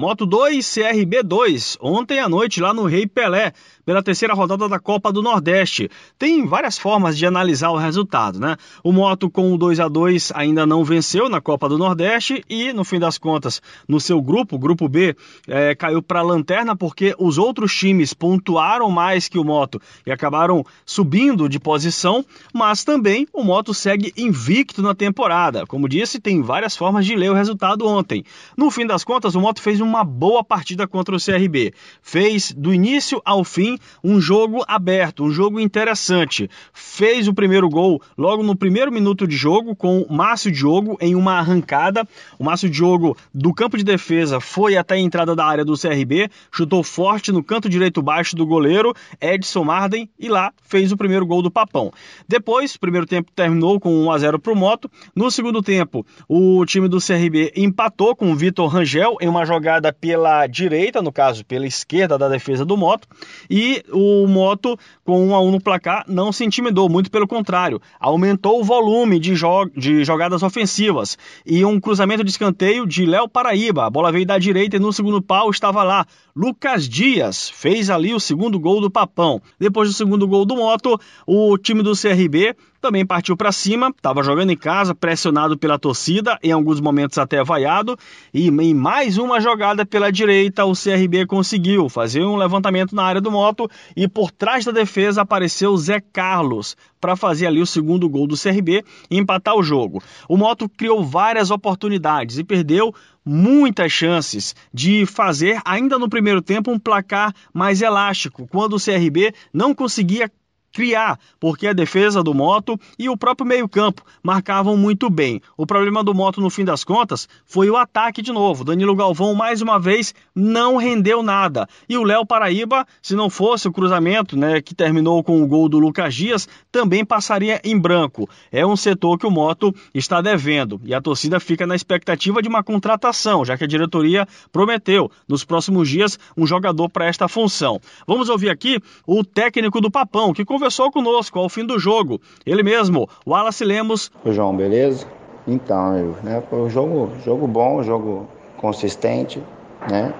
Moto 2, CRB 2, ontem à noite lá no Rei Pelé, pela terceira rodada da Copa do Nordeste. Tem várias formas de analisar o resultado, né? O Moto com o 2 a 2 ainda não venceu na Copa do Nordeste e, no fim das contas, no seu grupo, grupo B, é, caiu para a lanterna porque os outros times pontuaram mais que o Moto e acabaram subindo de posição, mas também o Moto segue invicto na temporada. Como disse, tem várias formas de ler o resultado ontem. No fim das contas, o Moto fez um uma boa partida contra o CRB. Fez do início ao fim um jogo aberto, um jogo interessante. Fez o primeiro gol logo no primeiro minuto de jogo com o Márcio Diogo em uma arrancada. O Márcio Diogo do campo de defesa foi até a entrada da área do CRB, chutou forte no canto direito baixo do goleiro Edson Marden e lá fez o primeiro gol do Papão. Depois, o primeiro tempo terminou com 1 a 0 para o Moto. No segundo tempo, o time do CRB empatou com o Vitor Rangel em uma jogada jogada pela direita, no caso pela esquerda da defesa do Moto, e o Moto, com 1 a 1 no placar, não se intimidou, muito pelo contrário, aumentou o volume de, jo de jogadas ofensivas. E um cruzamento de escanteio de Léo Paraíba, a bola veio da direita e no segundo pau estava lá. Lucas Dias fez ali o segundo gol do Papão. Depois do segundo gol do Moto, o time do CRB também partiu para cima, estava jogando em casa, pressionado pela torcida, em alguns momentos até vaiado, e em mais uma jogada pela direita, o CRB conseguiu fazer um levantamento na área do moto e por trás da defesa apareceu Zé Carlos para fazer ali o segundo gol do CRB e empatar o jogo. O Moto criou várias oportunidades e perdeu muitas chances de fazer ainda no primeiro tempo um placar mais elástico, quando o CRB não conseguia criar, porque a defesa do Moto e o próprio meio-campo marcavam muito bem. O problema do Moto, no fim das contas, foi o ataque de novo. Danilo Galvão, mais uma vez, não rendeu nada. E o Léo Paraíba, se não fosse o cruzamento, né, que terminou com o gol do Lucas Dias, também passaria em branco. É um setor que o Moto está devendo e a torcida fica na expectativa de uma contratação, já que a diretoria prometeu nos próximos dias um jogador para esta função. Vamos ouvir aqui o técnico do Papão, que conversou conosco ao fim do jogo. Ele mesmo, Wallace Lemos. João, beleza? Então, né, foi um jogo, jogo bom, jogo consistente, né?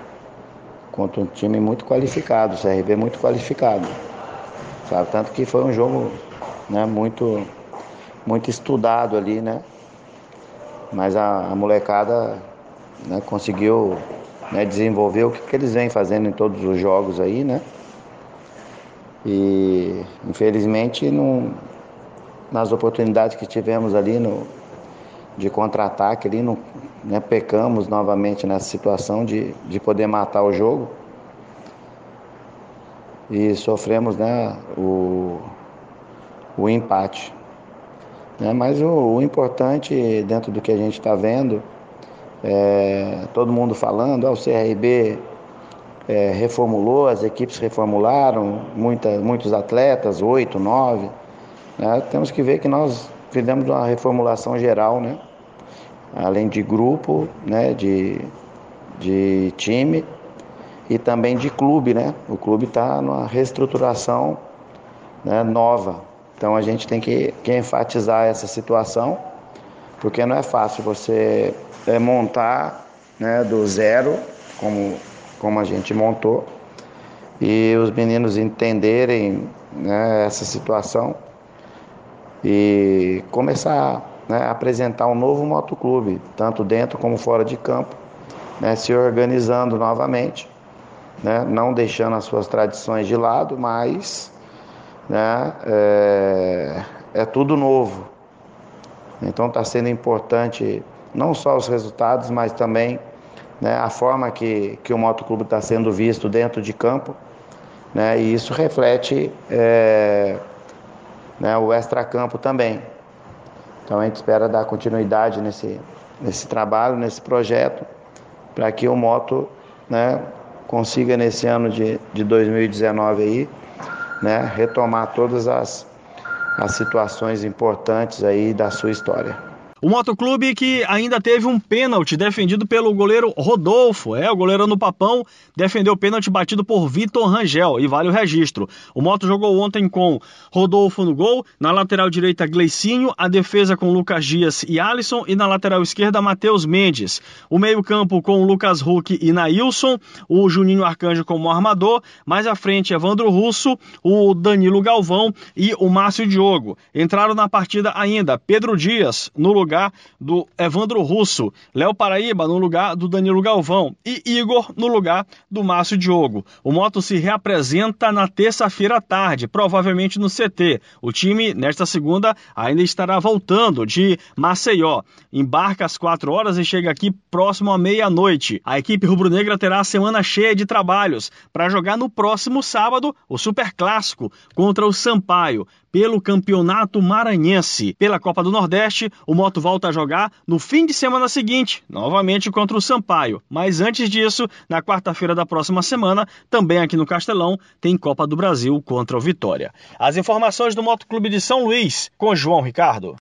Contra um time muito qualificado, o CRB muito qualificado. Sabe? Tanto que foi um jogo né, muito, muito estudado ali, né? Mas a, a molecada né, conseguiu né, desenvolver o que, que eles vêm fazendo em todos os jogos aí, né? E infelizmente não, nas oportunidades que tivemos ali no, de contra-ataque ali, não, né, pecamos novamente nessa situação de, de poder matar o jogo. E sofremos né, o, o empate. Né? Mas o, o importante dentro do que a gente está vendo, é, todo mundo falando, ah, o CRB é, reformulou, as equipes reformularam, muita, muitos atletas, oito, nove. Né? Temos que ver que nós fizemos uma reformulação geral, né? além de grupo, né? de, de time e também de clube. Né? O clube está numa reestruturação né? nova. Então a gente tem que, que enfatizar essa situação, porque não é fácil você é, montar né, do zero, como como a gente montou, e os meninos entenderem né, essa situação e começar né, a apresentar um novo motoclube, tanto dentro como fora de campo, né, se organizando novamente, né, não deixando as suas tradições de lado, mas né, é, é tudo novo. Então está sendo importante não só os resultados, mas também né, a forma que, que o motoclube está sendo visto dentro de campo, né, e isso reflete é, né, o extracampo também. Então a gente espera dar continuidade nesse, nesse trabalho, nesse projeto, para que o moto né, consiga nesse ano de, de 2019 aí, né, retomar todas as, as situações importantes aí da sua história. O Motoclube que ainda teve um pênalti defendido pelo goleiro Rodolfo. É, o goleiro no Papão defendeu o pênalti batido por Vitor Rangel e vale o registro. O Moto jogou ontem com Rodolfo no gol, na lateral direita Gleicinho, a defesa com Lucas Dias e Alisson e na lateral esquerda Matheus Mendes. O meio-campo com Lucas Huck e Nailson, o Juninho Arcanjo como armador, mais à frente Evandro Russo, o Danilo Galvão e o Márcio Diogo. Entraram na partida ainda Pedro Dias no lugar lugar do Evandro Russo, Léo Paraíba no lugar do Danilo Galvão e Igor no lugar do Márcio Diogo. O Moto se reapresenta na terça-feira à tarde, provavelmente no CT. O time, nesta segunda, ainda estará voltando de Maceió. Embarca às 4 horas e chega aqui próximo à meia-noite. A equipe rubro-negra terá a semana cheia de trabalhos para jogar no próximo sábado o Super Clássico contra o Sampaio pelo Campeonato Maranhense. Pela Copa do Nordeste, o Moto volta a jogar no fim de semana seguinte, novamente contra o Sampaio. Mas antes disso, na quarta-feira da próxima semana, também aqui no Castelão, tem Copa do Brasil contra o Vitória. As informações do Moto Clube de São Luís, com João Ricardo.